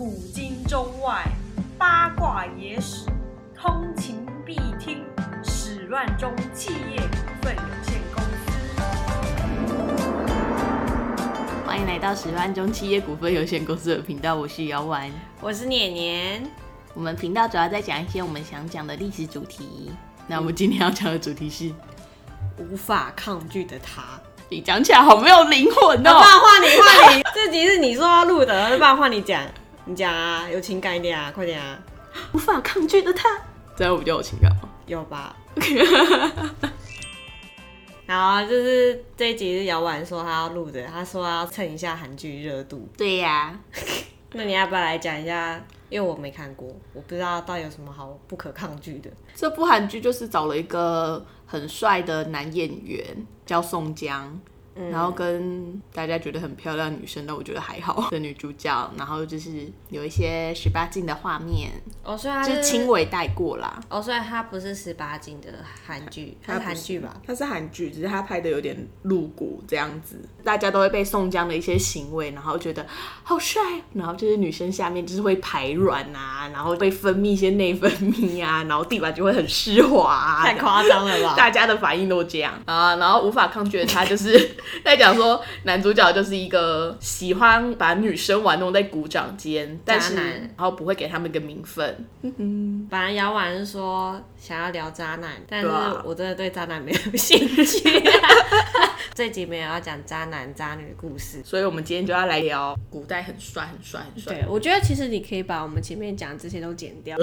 古今中外，八卦野史，通勤必听。史乱中企业股份有限公司。欢迎来到史万中企业股份有限公司的频道，我是姚丸。我是年年，我们频道主要在讲一些我们想讲的历史主题。那我们今天要讲的主题是，无法抗拒的他。你讲起来好没有灵魂哦。然换你换你，这集是你说要录的，不然换你讲，你讲啊，有情感一点啊，快点啊，无法抗拒的他，这样我比较有情感吗？有吧？好啊，就是这一集是姚婉说他要录的，他说要蹭一下韩剧热度。对呀、那你要不要来讲一下？因为我没看过，我不知道到底有什么好不可抗拒的。这部韩剧就是找了一个很帅的男演员，叫宋江。然后跟大家觉得很漂亮的女生，但我觉得还好 的女主角，然后就是有一些十八禁的画面，哦，所以它就是轻微带过啦。哦，所以它不是十八禁的韩剧，它是韩剧吧？它是韩剧，只是它拍的有点露骨这样子，大家都会被宋江的一些行为，然后觉得好帅，然后就是女生下面就是会排卵啊，然后会分泌一些内分泌啊，然后地板就会很湿滑、啊，太夸张了吧？大家的反应都这样 啊，然后无法抗拒的他就是 在讲说男主角就是一个喜欢把女生玩弄在鼓掌间，但是然后不会给他们一个名分，本来姚婉是说想要聊渣男，但是我真的对渣男没有兴趣。这集没有要讲渣男渣女的故事。所以我们今天就要来聊古代很帅很帅很帅对，我觉得其实你可以把我们前面讲这些都剪掉，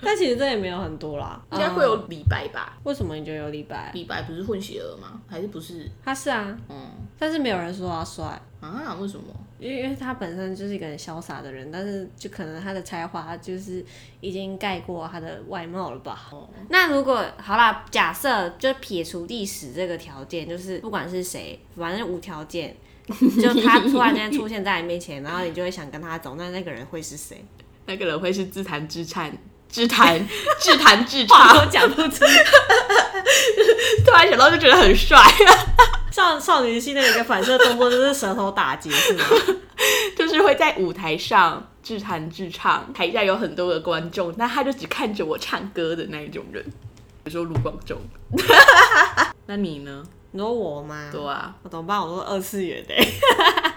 但其实这也没有很多啦。应该会有李白吧？为什么你觉得有李白？李白不是混血儿吗？还是不是？他是啊，嗯但是没有人说他帅。啊？为什么？因为因为他本身就是一个很潇洒的人，但是就可能他的才华就是已经盖过他的外貌了吧。哦那如果好啦，假设就撇除历史这个条件，就是不管是谁，反正无条件，就他突然间出现在你面前，然后你就会想跟他走，那那个人会是谁？那个人会是自弹自唱。自弹自弹自话唱，都讲不出。突然想到就觉得很帅，少少女心的一个反射动作就是舌头打结，是吗？就是会在舞台上自弹自唱，台下有很多的观众，但他就只看着我唱歌的那一种人，比如说卢广仲。那你呢？你说我吗？对啊，我怎么办？我都二次元的、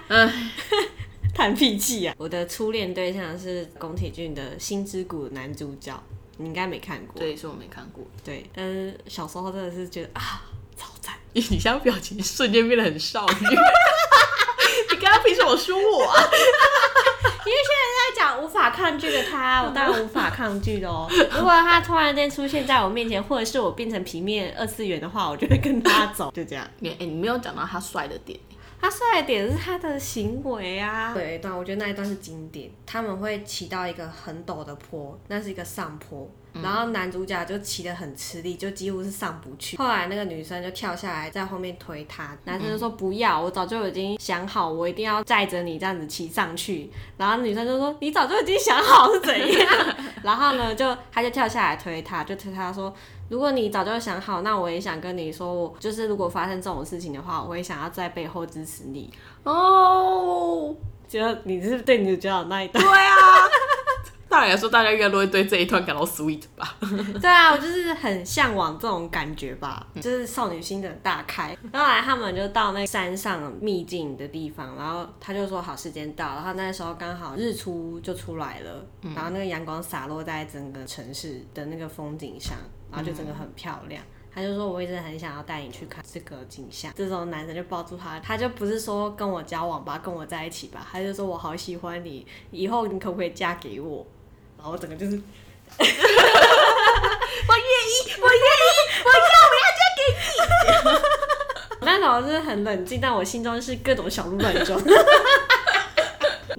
嗯，叹屁气啊！我的初恋对象是宫崎骏的《星之谷》男主角，你应该没看过。对，是我没看过。对，但是小时候真的是觉得啊，超赞。你现在表情瞬间变得很少女。你刚刚凭什么说我啊？因为现在在讲无法抗拒的他，我当然无法抗拒的哦。如果他突然间出现在我面前，或者是我变成平面二次元的话，我就会跟他走，就这样。你哎、你没有讲到他帅的点。他帅的点是他的行为啊。对，一段我觉得那一段是经典。他们会骑到一个很陡的坡，那是一个上坡，然后男主角就骑得很吃力，就几乎是上不去。后来那个女生就跳下来，在后面推他，男生就说不要，我早就已经想好，我一定要载着你这样子骑上去。然后女生就说你早就已经想好是怎样？然后呢，就他就跳下来推他，就推他说。如果你早就想好，那我也想跟你说，我就是如果发生这种事情的话，我会想要在背后支持你。哦，觉得你是对女主角那一段，对啊。当然来说，大家应该都会对这一段感到 sweet 吧？对啊，我就是很向往这种感觉吧，就是少女心的大开。然后后来他们就到那山上秘境的地方，然后他就说好时间到，然后那时候刚好日出就出来了，然后那个阳光洒落在整个城市的那个风景上，然后就整个很漂亮。他就说：“我一直很想要带你去看这个景象。”这种男生就抱住他，他就不是说跟我交往吧，跟我在一起吧，他就说我好喜欢你，以后你可不可以嫁给我？然后我整个就是 我愿意，我愿意，我要，我要嫁给你 那时候是很冷静，但我心中是各种小鹿乱撞。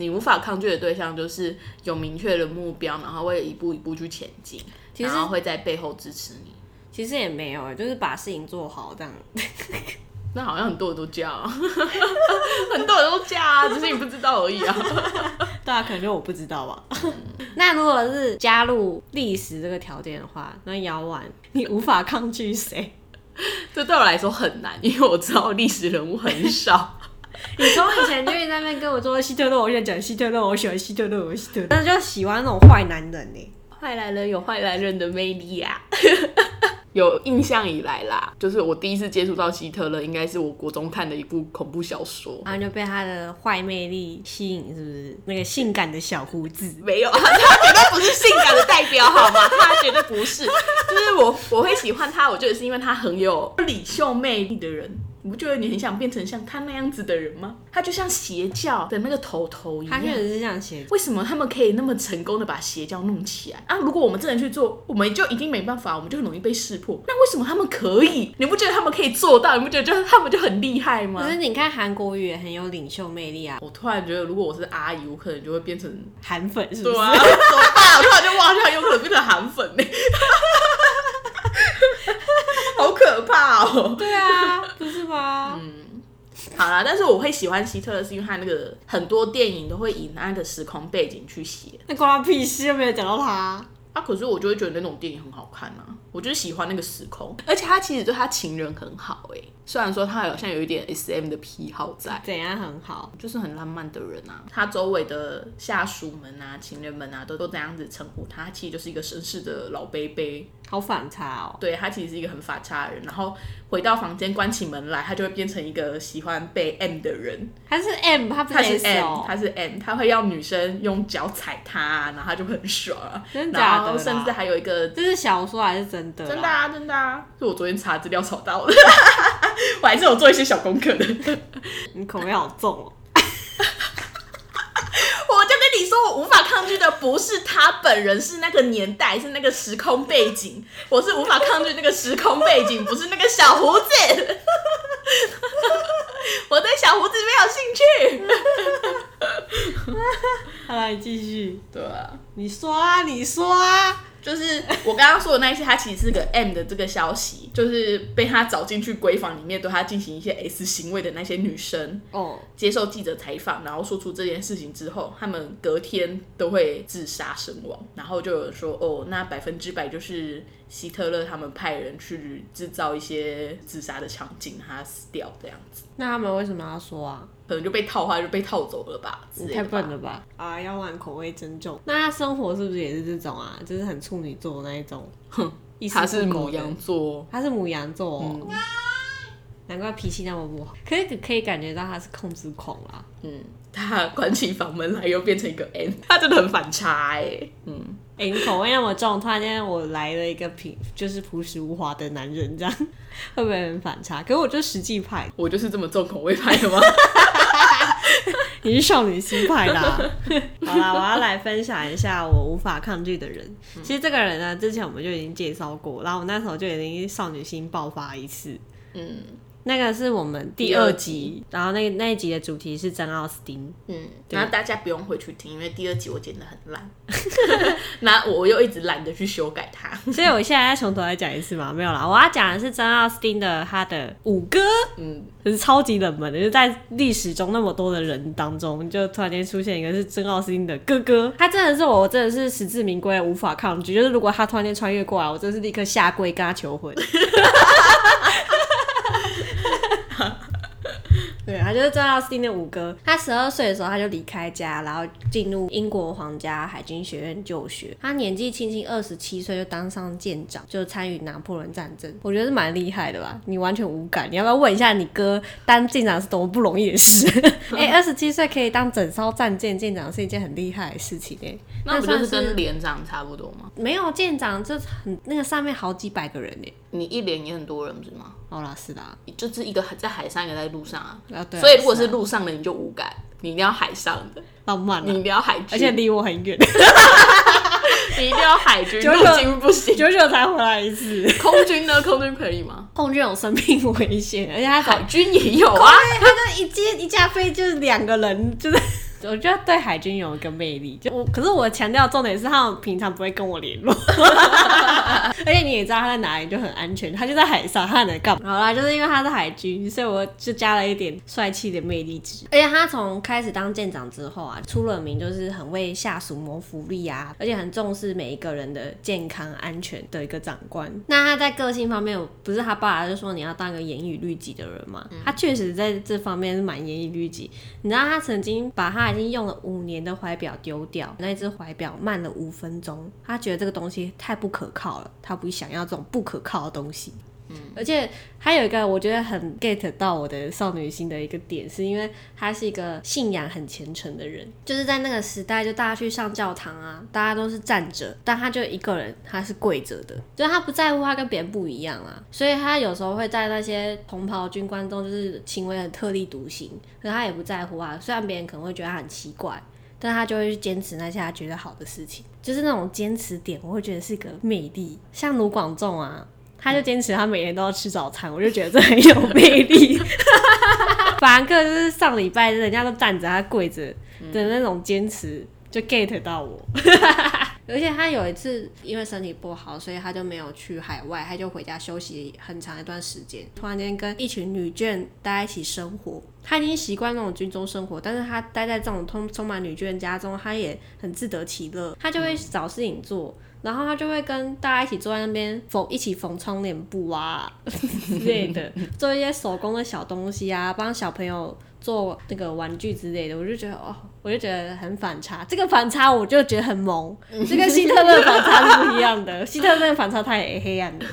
你。你无法抗拒的对象就是有明确的目标，然后会一步一步去前进，其实然后会在背后支持你。其实也没有，就是把事情做好这样。那好像很多人都这样、啊，很多人都这样啊，只是你不知道而已啊。大家可能就我不知道吧。那如果是加入历史这个条件的话，那姚婉你无法抗拒谁？这对我来说很难，因为我知道历史人物很少。你从以前就一直在那边跟我说希特勒，我现在讲希特勒，我喜欢希特勒，我希特勒，但是就喜欢那种坏男人呢。坏男人有坏男人的魅力啊。有印象以来啦，就是我第一次接触到希特勒，应该是我国中看的一部恐怖小说，然后就被他的坏魅力吸引，是不是？那个性感的小胡子，没有，他绝对不是性感的代表，好吗？他绝对不是，就是我我会喜欢他，我觉得是因为他很有领袖魅力的人。你不觉得你很想变成像他那样子的人吗？他就像邪教的那个头头一样。他确实是像邪。为什么他们可以那么成功的把邪教弄起来啊？如果我们真的去做，我们就一定没办法，我们就很容易被识破。那为什么他们可以？你不觉得他们可以做到？你不觉得就他们就很厉害吗？可是你看韩国语也很有领袖魅力啊。我突然觉得，如果我是阿姨，我可能就会变成韩粉，是不是？怎么办？我突然就忘记有可能变成韩粉呢。哦！对啊，不是吗？嗯，好啦，但是我会喜欢希特勒，是因为他那个很多电影都会以那个时空背景去写。那关他屁事，又没有讲到他。啊，可是我就会觉得那种电影很好看啊，我就是喜欢那个时空，而且他其实对他情人很好哎，虽然说他好像有一点 S M 的癖好在，怎样很好，就是很浪漫的人啊，他周围的下属们啊、情人们啊，都都这样子称呼他，他其实就是一个绅士的老贝贝。好反差哦！对他其实是一个很反差的人，然后回到房间关起门来，他就会变成一个喜欢被 M 的人。他是 M，他不是 M，他是 M，他会要女生用脚踩他，然后他就很爽。真的假的？甚至还有一个，这是小说还是真的？真的啊，真的啊！是我昨天查资料找到的，我还是有做一些小功课的。你口味好重哦。我就跟你说我无法抗拒的不是他本人，是那个年代，是那个时空背景。我是无法抗拒那个时空背景，不是那个小胡子。我对小胡子没有兴趣。好了，你继续。对啊，你刷，你刷。就是我刚刚说的那一些，他其实是个 M 的这个消息，就是被他找进去闺房里面对他进行一些 S 行为的那些女生，哦，接受记者采访，然后说出这件事情之后，他们隔天都会自杀身亡，然后就有人说，哦，那百分之百就是希特勒他们派人去制造一些自杀的场景，他死掉这样子。那他们为什么要说啊？可能就被套话就被套走了吧？太笨了吧！啊，要玩口味真重。那他生活是不是也是这种啊？就是很处女座那一种。哼，他是母羊座，他是母羊座，难怪脾气那么不好。可以可以感觉到他是控制狂啦。嗯，他关起房门来又变成一个 N，他真的很反差哎。嗯，哎，口味那么重，突然间我来了一个平就是朴实无华的男人，这样 会不会很反差？可是我就实际派，我就是这么重口味派的吗？你是少女心派的。好啦，我要来分享一下我无法抗拒的人。其实这个人呢，之前我们就已经介绍过，然后我那时候就已经少女心爆发一次。嗯。那个是我们第二集，然后那那一集的主题是真奥斯汀。嗯，然后大家不用回去听，因为第二集我剪的很烂，那我又一直懒得去修改它，所以我现在再从头来讲一次嘛，没有啦，我要讲的是真奥斯汀的他的五哥，嗯，是超级冷门的，就在历史中那么多的人当中，就突然间出现一个是真奥斯汀的哥哥，他真的是我真的是实至名归，无法抗拒，就是如果他突然间穿越过来，我真是立刻下跪跟他求婚。对，他就是真奥斯汀的五哥。他十二岁的时候他就离开家，然后进入英国皇家海军学院就学。他年纪轻轻二十七岁就当上舰长，就参与拿破仑战争。我觉得是蛮厉害的吧？你完全无感？你要不要问一下你哥当舰长是多么不容易的事？哎，二十七岁可以当整艘战舰舰长是一件很厉害的事情哎。那不就是跟连长差不多吗？没有舰长，就很那个上面好几百个人哎。你一连也很多人不是吗？哦啦，是的，就是一个在海上，一个在路上啊。所以如果是路上的，你就无感；你一定要海上的，浪漫，你一定要海军，而且离我很远。你一定要海军，陆军不行，久久才回来一次。空军呢？空军可以吗？空军有生命危险，而且他海军也有啊。他就一接一架飞就是两个人，就是我觉得对海军有一个魅力，就我，可是我强调重点是他们平常不会跟我联络，而且你也知道他在哪里就很安全，他就在海上，他能干嘛？好啦，就是因为他是海军，所以我就加了一点帅气的魅力值。而且他从开始当舰长之后啊，出了名就是很为下属谋福利啊，而且很重视每一个人的健康安全的一个长官。那他在个性方面，不是他爸爸就说你要当一个严以律己的人嘛？他确实在这方面是蛮严以律己。你知道他曾经把他已经用了五年的怀表丢掉，那只怀表慢了五分钟，他觉得这个东西太不可靠了，他不想要这种不可靠的东西。而且还有一个我觉得很 get 到我的少女心的一个点，是因为他是一个信仰很虔诚的人，就是在那个时代，就大家去上教堂啊，大家都是站着，但他就一个人，他是跪着的，就他不在乎他跟别人不一样啊，所以他有时候会在那些同袍军官中就是行为很特立独行，可他也不在乎啊，虽然别人可能会觉得他很奇怪，但他就会去坚持那些他觉得好的事情，就是那种坚持点，我会觉得是一个魅力，像卢广仲啊。他就坚持他每天都要吃早餐，我就觉得这很有魅力。法兰克就是上礼拜人家都站着，他跪着的那种坚持，就 get 到我。而且他有一次因为身体不好，所以他就没有去海外，他就回家休息很长一段时间。突然间跟一群女眷待在一起生活，他已经习惯那种军中生活，但是他待在这种充充满女眷家中，他也很自得其乐。他就会找事情做。然后他就会跟大家一起坐在那边缝，一起缝窗帘布啊 之类的，做一些手工的小东西啊，帮小朋友做那个玩具之类的。我就觉得哦，我就觉得很反差。这个反差我就觉得很萌，这跟希特勒反差是不一样的。希特勒反差太黑暗了。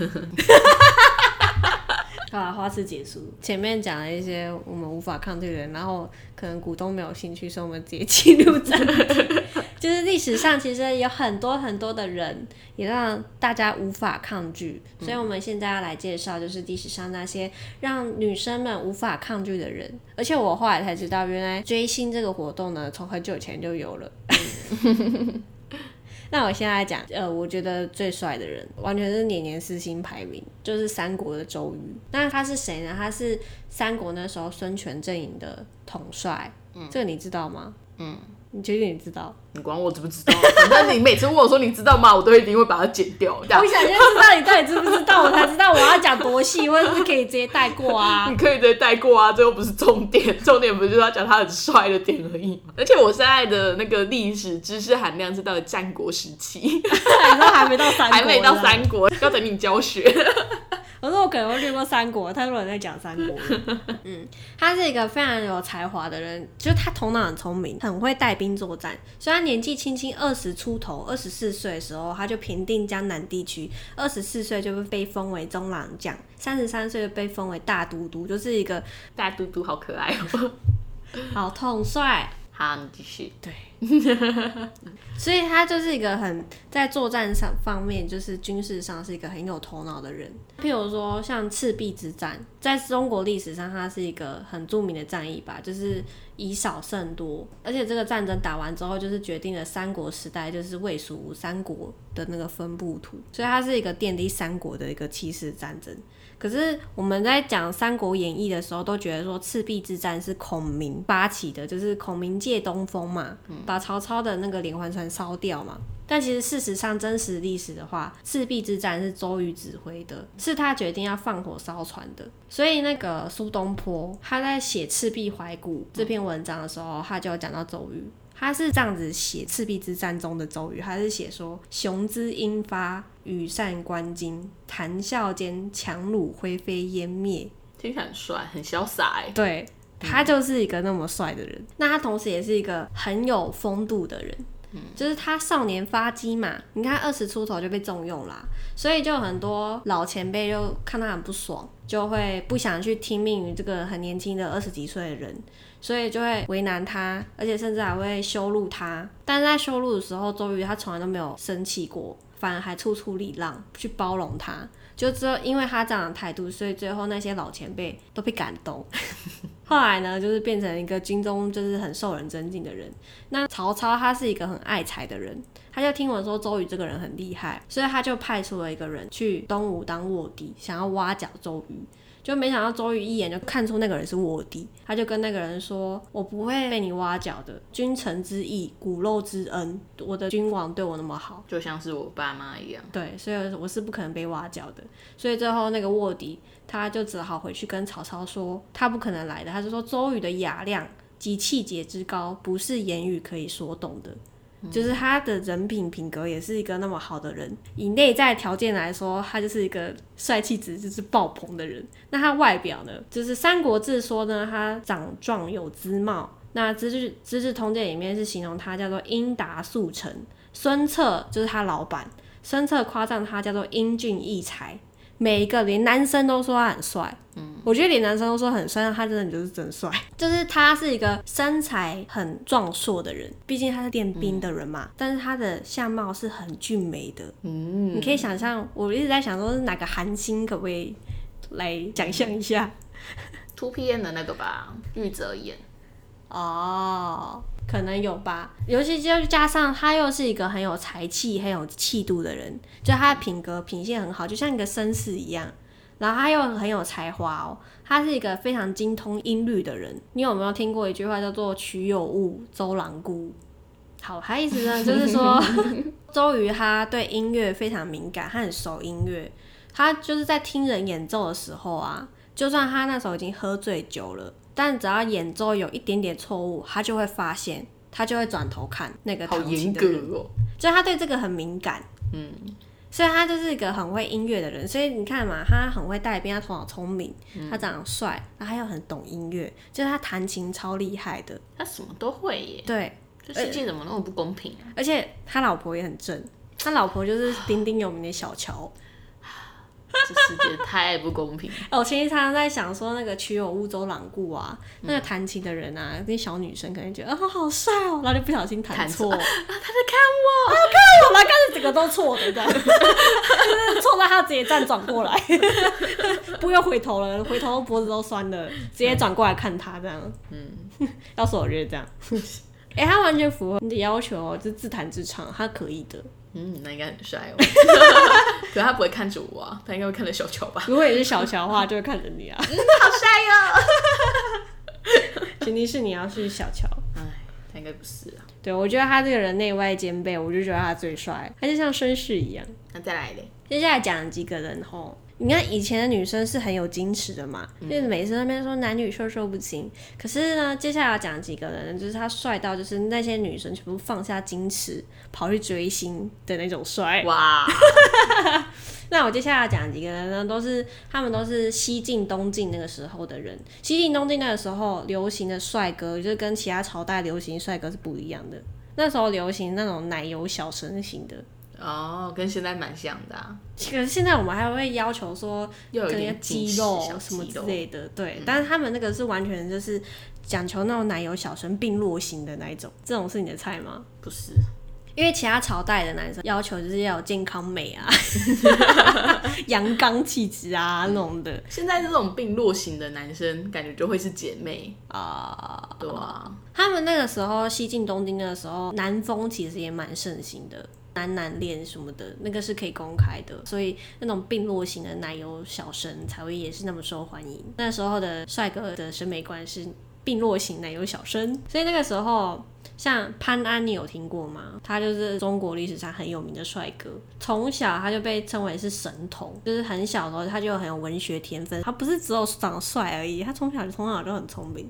好了，花式结束。前面讲了一些我们无法抗拒的人，然后可能股东没有兴趣，所以我们直接进入正题。就是历史上其实有很多很多的人，也让大家无法抗拒。所以我们现在要来介绍，就是历史上那些让女生们无法抗拒的人。而且我后来才知道，原来追星这个活动呢，从很久以前就有了。那我现在讲，呃，我觉得最帅的人，完全是年年四星排名，就是三国的周瑜。那他是谁呢？他是三国那时候孙权阵营的统帅。嗯，这个你知道吗？嗯。你确定你知道？你管我知不知道？反正你每次问我说你知道吗，我都一定会把它剪掉。我想先知道你到底知不知道，我才知道我要讲多细，或者是可以直接带过啊。你可以直接带过啊，这又不是重点，重点不就是要讲他很帅的点而已吗？而且我现在的那个历史知识含量是到了战国时期，你都还没到三，还没到三国，要等你教学。我说我可能会略过三国，太多人在讲三国。嗯，他是一个非常有才华的人，就是他头脑很聪明，很会带兵作战。虽然年纪轻轻二十出头，二十四岁的时候他就平定江南地区，二十四岁就被封为中郎将，三十三岁被封为大都督，就是一个大都督，好可爱哦，好统帅。好，你继续。对，所以他就是一个很在作战上方面，就是军事上是一个很有头脑的人。譬如说，像赤壁之战，在中国历史上，它是一个很著名的战役吧，就是以少胜多。而且这个战争打完之后，就是决定了三国时代就是魏蜀吴三国的那个分布图。所以它是一个奠定三国的一个气势战争。可是我们在讲《三国演义》的时候，都觉得说赤壁之战是孔明发起的，就是孔明借东风嘛，把曹操的那个连环船烧掉嘛。但其实事实上，真实历史的话，赤壁之战是周瑜指挥的，是他决定要放火烧船的。所以那个苏东坡他在写《赤壁怀古》这篇文章的时候，他就讲到周瑜。他是这样子写赤壁之战中的周瑜，他是写说：“雄姿英发，羽扇纶巾，谈笑间，樯橹灰飞烟灭。”听起来很帅，很潇洒哎。对，他就是一个那么帅的人。那他同时也是一个很有风度的人。就是他少年发迹嘛，你看二十出头就被重用啦，所以就很多老前辈就看他很不爽，就会不想去听命于这个很年轻的二十几岁的人。所以就会为难他，而且甚至还会羞辱他。但是在羞辱的时候，周瑜他从来都没有生气过，反而还处处礼让，去包容他。就知道因为他这样的态度，所以最后那些老前辈都被感动。后来呢，就是变成一个军中就是很受人尊敬的人。那曹操他是一个很爱才的人，他就听闻说周瑜这个人很厉害，所以他就派出了一个人去东吴当卧底，想要挖角周瑜。就没想到周瑜一眼就看出那个人是卧底，他就跟那个人说：“我不会被你挖角的，君臣之义，骨肉之恩，我的君王对我那么好，就像是我爸妈一样。对，所以我是不可能被挖角的。所以最后那个卧底他就只好回去跟曹操说，他不可能来的。他就说周瑜的雅量及气节之高，不是言语可以说动的。”就是他的人品品格也是一个那么好的人，以内在条件来说，他就是一个帅气值就是爆棚的人。那他外表呢？就是《三国志》说呢，他长壮有姿貌。那《资治资治通鉴》里面是形容他叫做英达速成。孙策就是他老板，孙策夸赞他叫做英俊异才。每一个连男生都说他很帅，嗯，我觉得连男生都说很帅，他真的就是真帅。就是他是一个身材很壮硕的人，毕竟他是练兵的人嘛。但是他的相貌是很俊美的，嗯，你可以想象，我一直在想说是哪个韩星可不可以来想象一下？Two PM 的那个吧，玉泽演。哦。可能有吧，尤其就加上他又是一个很有才气、很有气度的人，就他的品格品性很好，就像一个绅士一样。然后他又很有才华哦，他是一个非常精通音律的人。你有没有听过一句话叫做“曲有误，周郎顾”？好，他意思呢就是说，周瑜他对音乐非常敏感，他很熟音乐。他就是在听人演奏的时候啊，就算他那时候已经喝醉酒了。但只要演奏有一点点错误，他就会发现，他就会转头看那个弹琴的人，就他对这个很敏感，嗯，所以他就是一个很会音乐的人。所以你看嘛，他很会带兵，他头脑聪明，他长得帅，然后他又很懂音乐，就是他弹琴超厉害的，他什么都会耶。对，这世界怎么那么不公平啊？而且他老婆也很正，他老婆就是鼎鼎有名的小乔。这世界太不公平！我其实常常在想说，那个曲有乌周郎顾啊，那个弹琴的人啊，那小女生可能觉得啊好帅哦，然后就不小心弹错，他在看我，他看我，然后开始整个都错的，就是 错到他直接站转过来，不用回头了，回头脖子都酸了，直接转过来看他这样。嗯，要是我觉得这样，哎，他完全符合你的要求哦，就自弹自唱，他可以的。嗯，那应该很帅哦。可他不会看着我啊，他应该会看着小乔吧。如果也是小乔的话，就会看着你啊。嗯，好帅哟。前提是你要是小乔。哎，他应该不是啊。对，我觉得他这个人内外兼备，我就觉得他最帅，他就像绅士一样。那再来嘞，接下来讲几个人吼。你看以前的女生是很有矜持的嘛，就是每次那边说男女授受不亲。可是呢，接下来要讲几个人，就是他帅到就是那些女生全部放下矜持，跑去追星的那种帅。哇！那我接下来要讲几个人呢，都是他们都是西晋、东晋那个时候的人。西晋、东晋那个时候流行的帅哥，就是跟其他朝代流行帅哥是不一样的。那时候流行那种奶油小生型的。哦，跟现在蛮像的。啊可是现在我们还会要求说，有点肌肉什么之类的，对。但是他们那个是完全就是讲求那种奶油小生并落型的那一种，这种是你的菜吗？不是，因为其他朝代的男生要求就是要有健康美啊，阳刚气质啊那种的。现在这种并落型的男生，感觉就会是姐妹啊，对啊。他们那个时候西晋东京的时候，南风其实也蛮盛行的。男男恋什么的，那个是可以公开的，所以那种并落型的奶油小生才会也是那么受欢迎。那时候的帅哥的审美观是并落型奶油小生，所以那个时候像潘安，你有听过吗？他就是中国历史上很有名的帅哥，从小他就被称为是神童，就是很小的时候他就很有文学天分。他不是只有长得帅而已，他从小就从小就很聪明。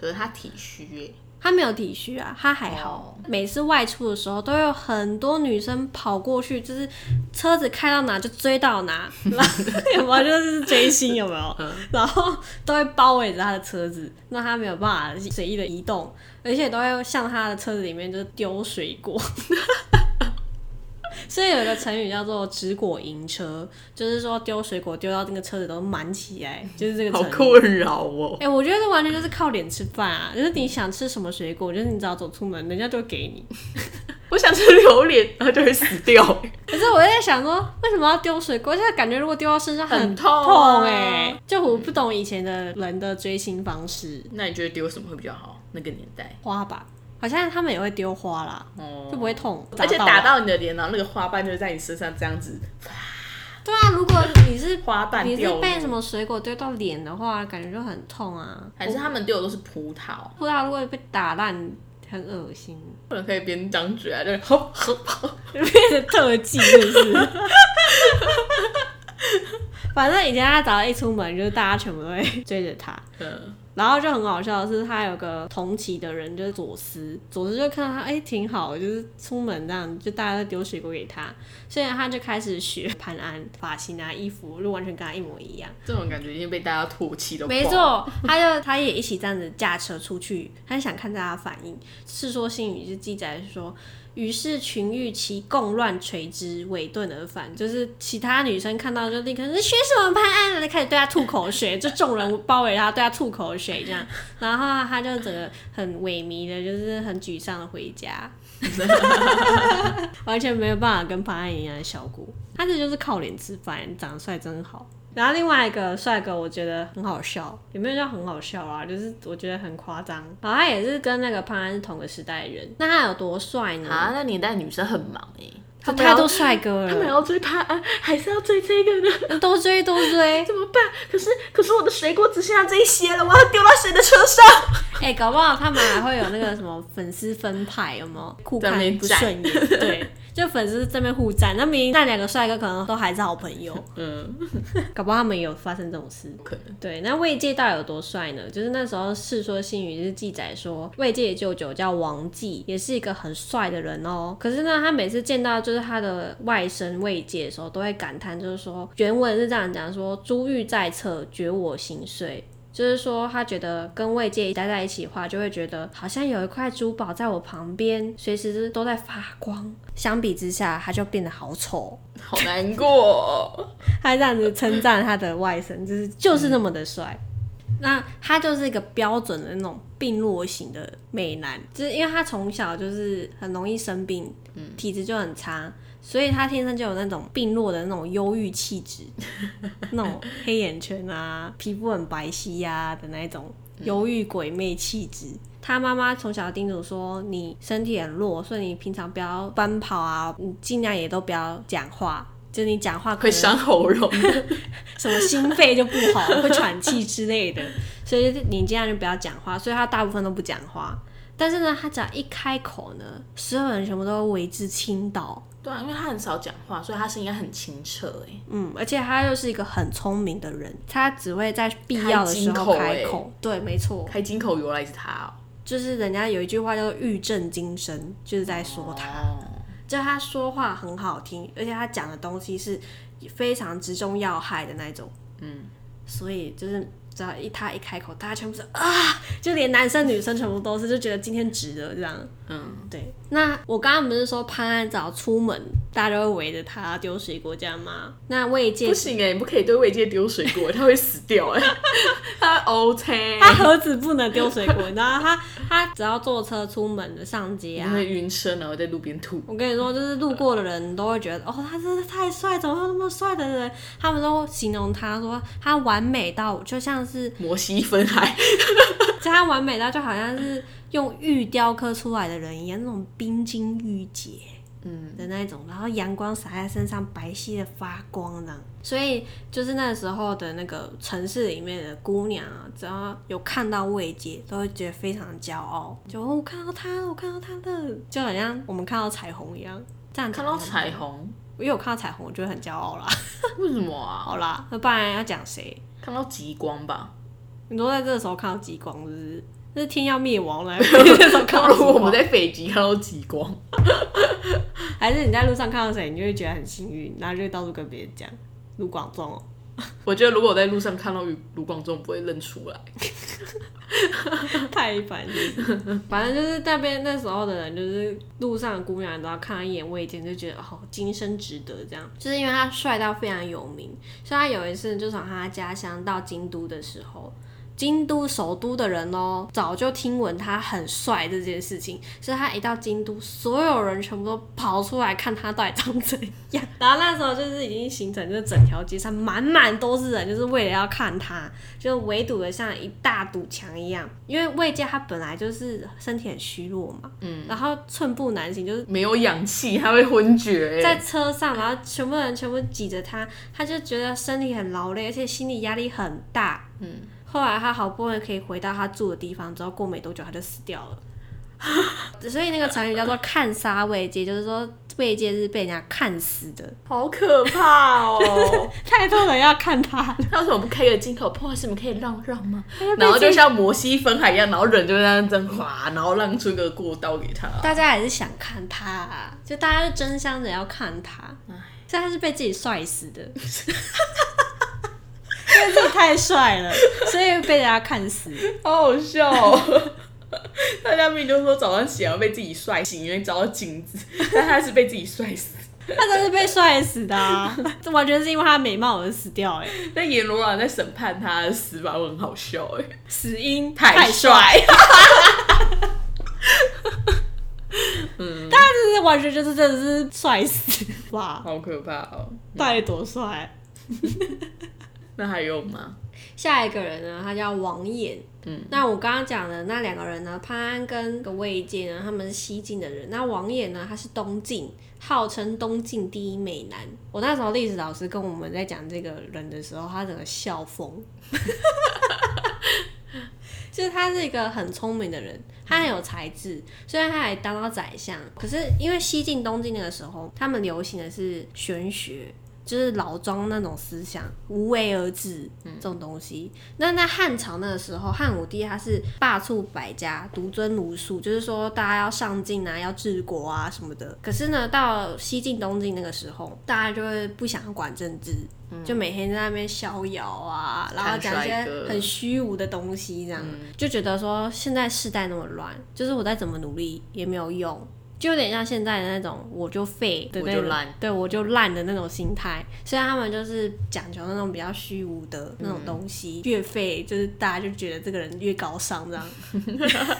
可是他体虚他没有体虚啊，他还好。每次外出的时候，都有很多女生跑过去，就是车子开到哪就追到哪，有没有？就是追星有没有？然后都会包围着他的车子，让他没有办法随意的移动，而且都会向他的车子里面就是丢水果。所以有一个成语叫做“直果迎车”，就是说丢水果丢到那个车子都满起来，就是这个。好困扰哦！哎，我觉得这完全就是靠脸吃饭啊！就是你想吃什么水果，就是你只要走出门，人家就会给你。我想吃榴莲，然后就会死掉。可是我在想说，为什么要丢水果？现在感觉如果丢到身上很痛哎！就我不懂以前的人的追星方式。那你觉得丢什么会比较好？那个年代花吧。好像他们也会丢花啦，哦就不会痛，而且打到你的脸，然后那个花瓣就在你身上这样子，对啊，如果你是 花瓣你是被什么水果丢到脸的话，感觉就很痛啊。还是他们丢的都是葡萄，葡萄如果被打烂，很恶心，不能可以边张嘴啊，就吼吼吼。变成特技是不是？反正以前他只要一出门，就是大家全部都会追着他。嗯，然后就很好笑的是，他有个同期的人就是左思，左思就看到他哎、挺好，就是出门这样，就大家都丢水果给他，所以他就开始学潘安发型啊、衣服，就完全跟他一模一样。这种感觉已经被大家唾弃都。没，错，他就他也一起这样子驾车出去，他想看大家反应。《世说新语》就记载说。于是群欲其共乱垂之，尾顿而返。就是其他女生看到就立刻说学什么潘安，就开始对他吐口水，就众人包围他，对他吐口水这样。然后他就整个很萎靡的，就是很沮丧的回家，完全没有办法跟潘安一样的效果。他这就是靠脸吃饭，长得帅真好。然后另外一个帅哥，我觉得很好笑，有没有叫很好笑啊？就是我觉得很夸张。然后他也是跟那个潘安是同个时代的人，那他有多帅呢？啊，那年代女生很忙哎、他太多帅哥了，他们要追潘安，还是要追这个呢？都 追都追。怎么办？可是可是我的水果只剩下这一些了，我要丢到谁的车上？哎、搞不好他们还会有那个什么粉丝分派，有没有？互看在那边不顺眼，对，就粉丝这边互赞。那明明那两个帅哥可能都还是好朋友，嗯，搞不好他们有发生这种事。不可能。对，那魏界到底有多帅呢？就是那时候《世说新语》就是记载说，魏界的舅舅叫王继，也是一个很帅的人哦。可是呢，他每次见到就是他的外甥魏界的时候，都会感叹，就是说原文是这样讲说：“珠玉在侧，觉我心碎。”就是说，他觉得跟魏界待在一起的话，就会觉得好像有一块珠宝在我旁边，随时都在发光。相比之下，他就变得好丑。好难过哦、他这样子称赞他的外甥，就是就是那么的帅。那他就是一个标准的那种病弱型的美男，就是因为他从小就是很容易生病，体质就很差，所以他天生就有那种病弱的那种忧郁气质，那种黑眼圈啊，皮肤很白皙呀、的那一种忧郁鬼魅气质。他妈妈从小叮嘱说，你身体很弱，所以你平常不要奔跑啊，你尽量也都不要讲话。就你讲话会伤喉咙。什么心肺就不好，会喘气之类的，所以你尽量就不要讲话。所以他大部分都不讲话，但是呢，他只要一开口呢，所有人全部都会为之倾倒。对啊，因为他很少讲话，所以他声音很清澈哎。嗯，而且他又是一个很聪明的人，他只会在必要的时候开口。对，没错，开金口由来是他哦。就是人家有一句话叫做“玉振金声”，就是在说他。哦就他说话很好听，而且他讲的东西是非常直中要害的那种。嗯，所以就是只要一他一开口，大家全部是啊，就连男生女生全部都是，就觉得今天值得这样。嗯，对，那我刚刚不是说潘安早出门，大家都会围着他丢水果这样吗？那魏界不行哎，你不可以对魏界丢水果，他会死掉 哎。他 OK，他盒子不能丢水果，你知道他他只要坐车出门的上街啊。你会晕车，然后在路边吐。我跟你说，就是路过的人都会觉得，哦，他真的太帅，怎么会有那么帅的人？他们都形容他说，他完美到就像是摩西分海，就他完美到就好像是用玉雕刻出来的人一样，那种冰晶玉洁嗯，的那一种，然后阳光洒在身上，白皙的发光呢。所以就是那时候的那个城市里面的姑娘啊，只要有看到魏姐，都会觉得非常的骄傲，就哦我看到她了，我看到她的，就好像我们看到彩虹一样。这样看到彩虹，因为我看到彩虹，我就会很骄傲啦。为什么啊？好啦，那不然要讲谁？看到极光吧。你都在这个时候看到极光，是不是？那是天要灭亡了，那 时候看到我们在北极看到极光，还是你在路上看到谁，你就会觉得很幸运，然后就会到处跟别人讲卢广仲哦，我觉得如果我在路上看到卢广仲，不会认出来。太烦了。反正就是那边那时候的人，就是路上的姑娘都要看他一眼，未见就觉得哦，今生值得这样。就是因为他帅到非常有名，所以他有一次就从他家乡到京都的时候，京都首都的人哦，早就听闻他很帅这件事情，所以他一到京都，所有人全部都跑出来看他到底长怎样。然后那时候就是已经形成，就是整条街上满满都是人，就是为了要看他，就围堵的像一大堵墙一样。因为魏家他本来就是身体很虚弱嘛，嗯，然后寸步难行，就是没有氧气，他会昏厥。在车上，然后全部人全部挤着他，他就觉得身体很劳累，而且心理压力很大，嗯。后来他好不容易可以回到他住的地方，之后过没多久他就死掉了。所以那个成语叫做“看杀未接”，就是说未接是被人家看死的，好可怕哦！太多人要看他，他为什么不开个镜头？不好意思，你们可以让让吗？然后就像摩西分海一样，然后人就在那真滑，然后让出一个过道给他。大家还是想看他，啊就大家就争相着要看他。所以他是被自己帅死的。因为太帅了，所以被人家看死，好好笑哦！大家明明就说早上起来被自己帅醒，因为找到镜子，但他是被自己帅死，他真是被帅死的，这完全是因为他美貌而死掉哎！那阎罗王在审判他的死法，我很好笑哎，死因太帅，嗯，他就是完全就是真的是帅死哇，好可怕哦，到底多帅？那还有吗？下一个人呢？他叫王衍。嗯，那我刚刚讲的那两个人呢？潘安跟个魏晋呢？他们是西晋的人。那王衍呢？他是东晋，号称东晋第一美男。我那时候历史老师跟我们在讲这个人的时候，他整个笑疯。就是他是一个很聪明的人，他很有才智，虽然他还当到宰相，可是因为西晋、东晋那个时候，他们流行的是玄学。就是老庄那种思想，无为而治这种东西。那在汉朝那个时候，汉武帝他是罢黜百家，独尊儒术，就是说大家要上进啊，要治国啊什么的。可是呢，到西晋、东晋那个时候，大家就会不想管政治，就每天在那边逍遥啊，然后讲一些很虚无的东西，这样就觉得说现在世代那么乱，就是我再怎么努力也没有用。就有点像现在的那种，我就废我就烂，对我就烂的那种心态。虽然他们就是讲究那种比较虚无的那种东西，越废就是大家就觉得这个人越高尚这样。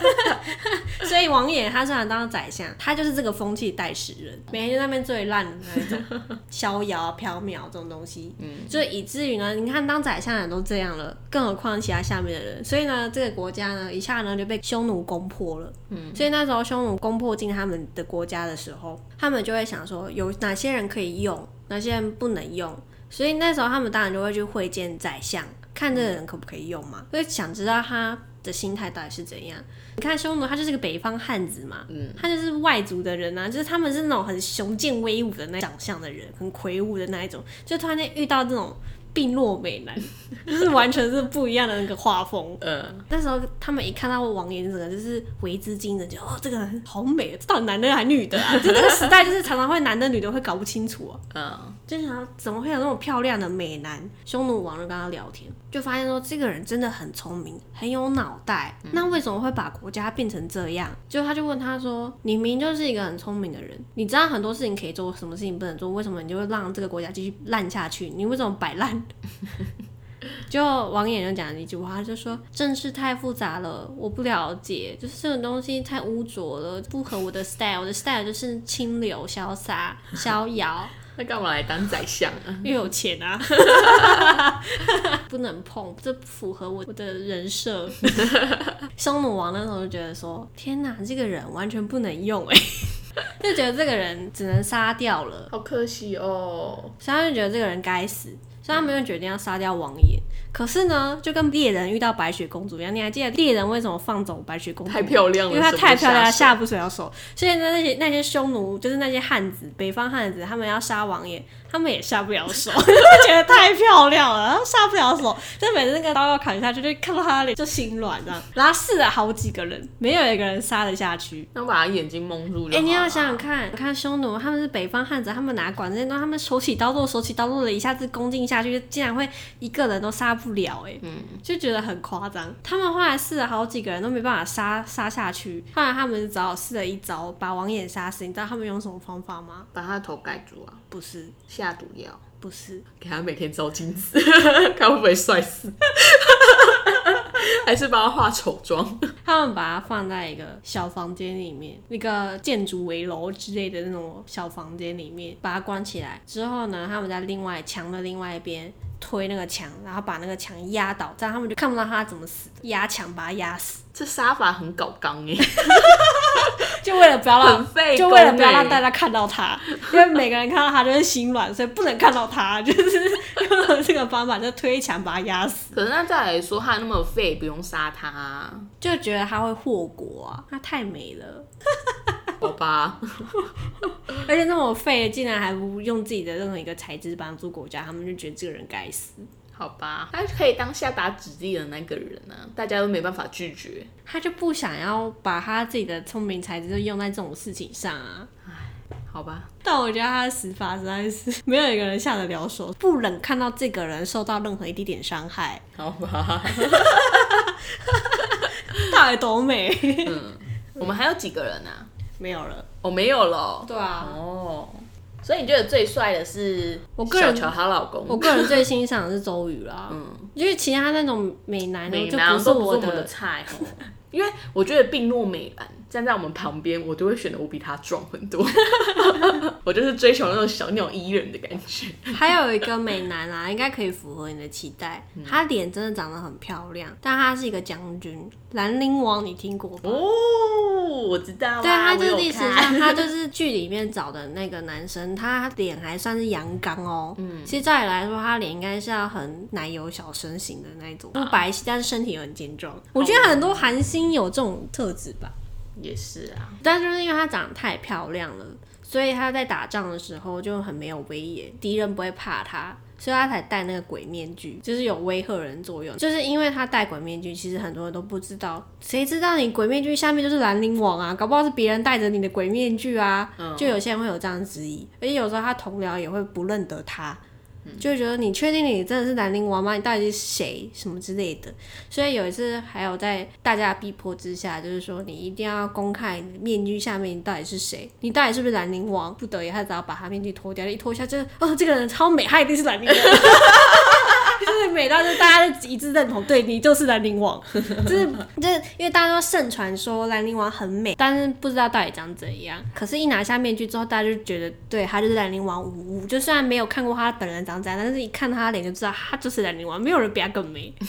所以王爷他虽然当宰相，他就是这个风气代使人，每天在那边最烂的那种 逍遥缥缈这种东西，嗯，就以至于呢，你看当宰相的人都这样了，更何况其他下面的人。所以呢，这个国家呢一下呢就被匈奴攻破了。嗯，所以那时候匈奴攻破进他们。的国家的时候，他们就会想说有哪些人可以用，哪些人不能用，所以那时候他们当然就会去会见宰相，看这个人可不可以用嘛，会想知道他的心态到底是怎样。你看匈奴，他就是个北方汉子嘛，嗯，他就是外族的人啊，就是他们是那种很雄健威武的那长相的人，很魁梧的那一种，就突然间遇到这种。病弱美男，就是完全是不一样的那个画风。嗯，那时候他们一看到王岩，整个就是为之惊人，就哦，这个人好美，这到底男的还女的啊？就那个时代，就是常常会男的女的会搞不清楚啊。嗯，就想怎么会有那么漂亮的美男？匈奴王就跟他聊天，就发现说这个人真的很聪明，很有脑袋。那为什么会把国家变成这样？就他就问他说：“你明明就是一个很聪明的人，你知道很多事情可以做，什么事情不能做？为什么你就会让这个国家继续烂下去？你为什么摆烂？” 就王衍就讲了一句话，就说政事太复杂了，我不了解，就是这种东西太污浊了，不合我的 style。我的 style 就是清流、潇洒、逍遥。那干嘛来当宰相啊？又有钱啊，不能碰，这不符合我我的人设。匈奴王那时候就觉得说，天哪，这个人完全不能用哎，就觉得这个人只能杀掉了，好可惜哦。所以他就觉得这个人该死。所以他们就决定要杀掉王爷。可是呢，就跟猎人遇到白雪公主一样，你还记得猎人为什么放走白雪公主？太漂亮了，因为她太漂亮，下不了手。所以呢，那些那些匈奴，就是那些汉子，北方汉子，他们要杀王爷。他们也下不了手，觉得太漂亮了，然后下不了手，就每次那个刀要砍下去，就看到他脸就心软这样。然后试了好几个人，没有一个人杀得下去。那把他眼睛蒙住了。哎，你要想想看，看匈奴，他们是北方汉子，他们哪管这些东西？他们手起刀落，手起刀落的，一下子攻进下去，竟然会一个人都杀不了，哎，嗯，就觉得很夸张。他们后来试了好几个人都没办法杀杀下去，后来他们只好试了一招，把王眼杀死。你知道他们用什么方法吗？把他的头盖住啊？不是。下毒药不是给他每天照镜子，看会不会帅死。还是帮他化丑妆？他们把它放在一个小房间里面，那个建筑围楼之类的那种小房间里面，把它关起来之后呢，他们在另外墙的另外一边推那个墙，然后把那个墙压倒，这样他们就看不到他怎么死的，压墙把他压死，这杀法很搞刚哎，就为了不要让费就为了不要让大家看到他，因为每个人看到他就是心软，所以不能看到他，就是用了这个方法就推墙把他压死，可是那再来说，他那么废，不用杀他、啊，就觉得他会祸国啊，他太美了。好吧？而且那么废，竟然还不用自己的任何一个才智帮助国家，他们就觉得这个人该死。好吧，他可以当下达指令的那个人呢、大家都没办法拒绝。他就不想要把他自己的聪明才智都用在这种事情上啊。好吧，但我觉得他的死法实在是没有一个人下得了手，不忍看到这个人受到任何一点点伤害，好吧，到底多美？嗯我们还有几个人啊？没有了。我、没有了。对啊，哦，所以你觉得最帅的是我个人小乔她老公？我个人最欣赏的是周瑜啦，嗯，因为其他那种美男呢，就不是我们的的菜哦。因为我觉得病弱美男站在我们旁边，我都会选的我比他壮很多。我就是追求那种小鸟依人的感觉。还有一个美男啊，应该可以符合你的期待。嗯他脸真的长得很漂亮，但他是一个将军，兰陵王，你听过吧？哦，我知道啊，对，他就是历史上，他就 是剧里面找的那个男生，他脸还算是阳刚哦。嗯，其实照理来说，他脸应该是要很奶油小身形的那种，不白皙，但是身体又很健壮。我觉得很多韩星有这种特质吧。也是啊，但就是因为她长得太漂亮了，所以她在打仗的时候就很没有威严，敌人不会怕她，所以他才戴那个鬼面具，就是有威吓人作用。就是因为他戴鬼面具，其实很多人都不知道，谁知道你鬼面具下面就是兰陵王啊？搞不好是别人戴着你的鬼面具啊。就有些人会有这样质疑，而且有时候他同僚也会不认得他。就会觉得你确定你真的是兰陵王吗？你到底是谁？什么之类的。所以有一次还有在大家的逼迫之下，就是说你一定要公开你面具下面你到底是谁，你到底是不是兰陵王？不得已，他只要把他面具脱掉，一脱下就是哦，这个人超美，他一定是兰陵王。就是美到就是大家都一致认同，对你就是兰陵王，就 是就是因为大家都盛传说兰陵王很美，但是不知道到底长怎样。可是，一拿下面具之后，大家就觉得对他就是兰陵王无误。就虽然没有看过他本人长怎样，但是一看他的脸就知道他就是兰陵王，没有人比他更美。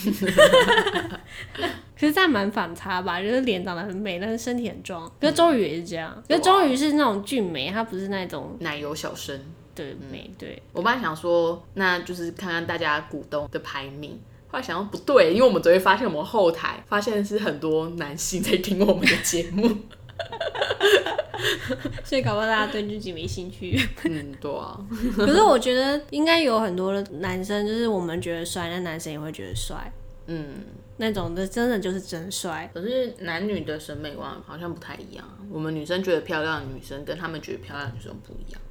可是这样蛮反差吧，就是脸长得很美，但是身体很壮。可是周瑜也是这样，可是周瑜是那种俊美，他不是那种奶油小生。对没对。我本来想说，那就是看看大家股东的排名。后来想到不对，因为我们昨天发现我们后台发现是很多男性在听我们的节目。所以搞不好大家对自己没兴趣。嗯，对啊，可是我觉得应该有很多的男生，就是我们觉得帅，那男生也会觉得帅，嗯，那种的真的就是真帅。可是男女的审美观好像不太一样。我们女生觉得漂亮的女生跟他们觉得漂亮的女生不一样，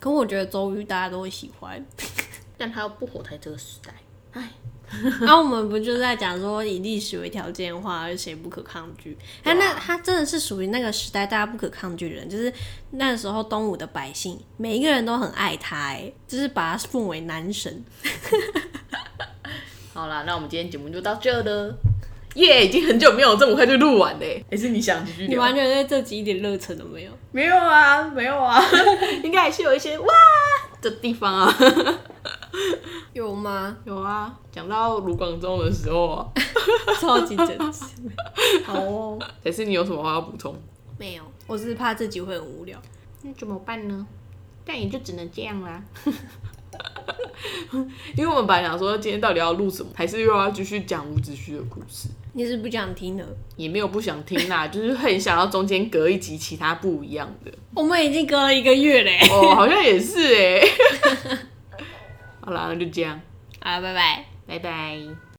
可我觉得周瑜大家都会喜欢。但他又不活在这个时代。唉，然后我们不就在讲说以历史为条件的话，谁不可抗拒？他那他真的是属于那个时代大家不可抗拒的人，就是那时候东吴的百姓每一个人都很爱他，哎，就是把他奉为男神。好啦，那我们今天节目就到这了。耶已经很久没有这么快就录完嘞。还是你想继续？你完全对这集一点热忱都没有。没有啊，没有啊，应该还是有一些哇的地方啊。有吗？有啊，讲到卢广仲的时候啊，超级真实。好哦，还是你有什么话要补充？没有，我只是怕这集会很无聊。那怎么办呢？但也就只能这样啦。因为我们本来想说今天到底要录什么，还是又要继续讲伍子胥的故事，你是不想听的？也没有不想听啦，就是很想要中间隔一集其他不一样的。我们已经隔了一个月嘞。哦，好像也是哎。好啦，那就这样，好，拜拜。拜拜。